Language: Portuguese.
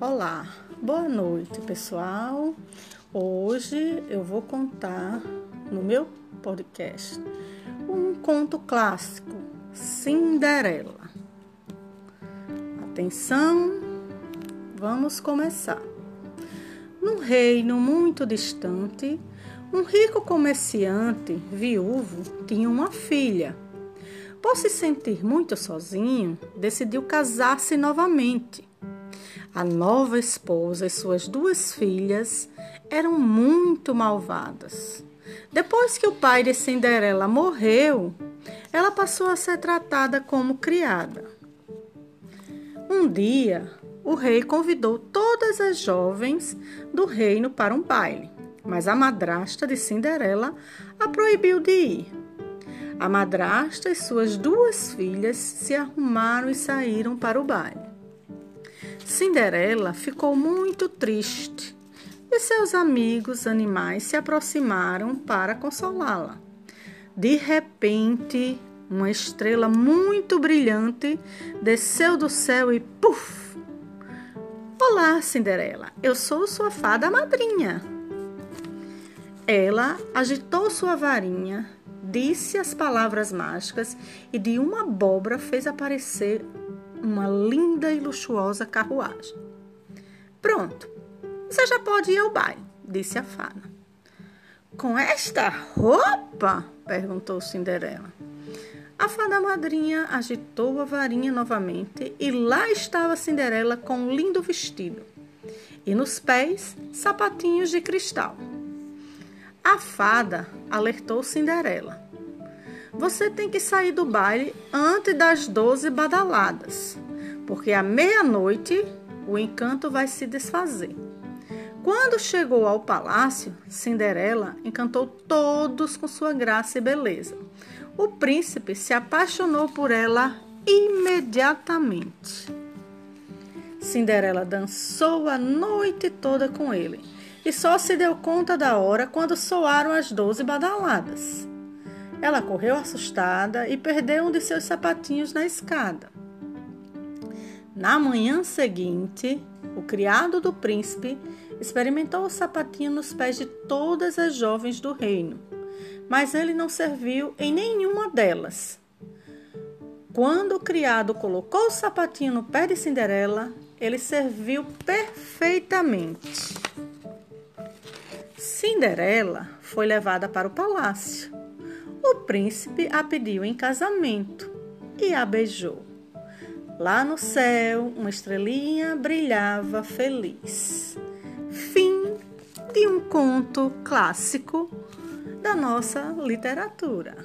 Olá, boa noite pessoal. Hoje eu vou contar no meu podcast um conto clássico, Cinderela. Atenção, vamos começar. Num reino muito distante, um rico comerciante viúvo tinha uma filha. Por se sentir muito sozinho, decidiu casar-se novamente a nova esposa e suas duas filhas eram muito malvadas. Depois que o pai de Cinderela morreu, ela passou a ser tratada como criada. Um dia, o rei convidou todas as jovens do reino para um baile, mas a madrasta de Cinderela a proibiu de ir. A madrasta e suas duas filhas se arrumaram e saíram para o baile. Cinderela ficou muito triste e seus amigos animais se aproximaram para consolá-la. De repente, uma estrela muito brilhante desceu do céu e puf! Olá, Cinderela, eu sou sua fada madrinha. Ela agitou sua varinha, disse as palavras mágicas e de uma abóbora fez aparecer uma linda e luxuosa carruagem. Pronto, você já pode ir ao baile, disse a fada. Com esta roupa? perguntou Cinderela. A fada madrinha agitou a varinha novamente e lá estava Cinderela com um lindo vestido e nos pés sapatinhos de cristal. A fada alertou Cinderela. Você tem que sair do baile antes das 12 badaladas, porque à meia-noite o encanto vai se desfazer. Quando chegou ao palácio, Cinderela encantou todos com sua graça e beleza. O príncipe se apaixonou por ela imediatamente. Cinderela dançou a noite toda com ele e só se deu conta da hora quando soaram as doze badaladas. Ela correu assustada e perdeu um de seus sapatinhos na escada. Na manhã seguinte, o criado do príncipe experimentou o sapatinho nos pés de todas as jovens do reino, mas ele não serviu em nenhuma delas. Quando o criado colocou o sapatinho no pé de Cinderela, ele serviu perfeitamente. Cinderela foi levada para o palácio príncipe a pediu em casamento e a beijou. Lá no céu, uma estrelinha brilhava feliz. Fim de um conto clássico da nossa literatura.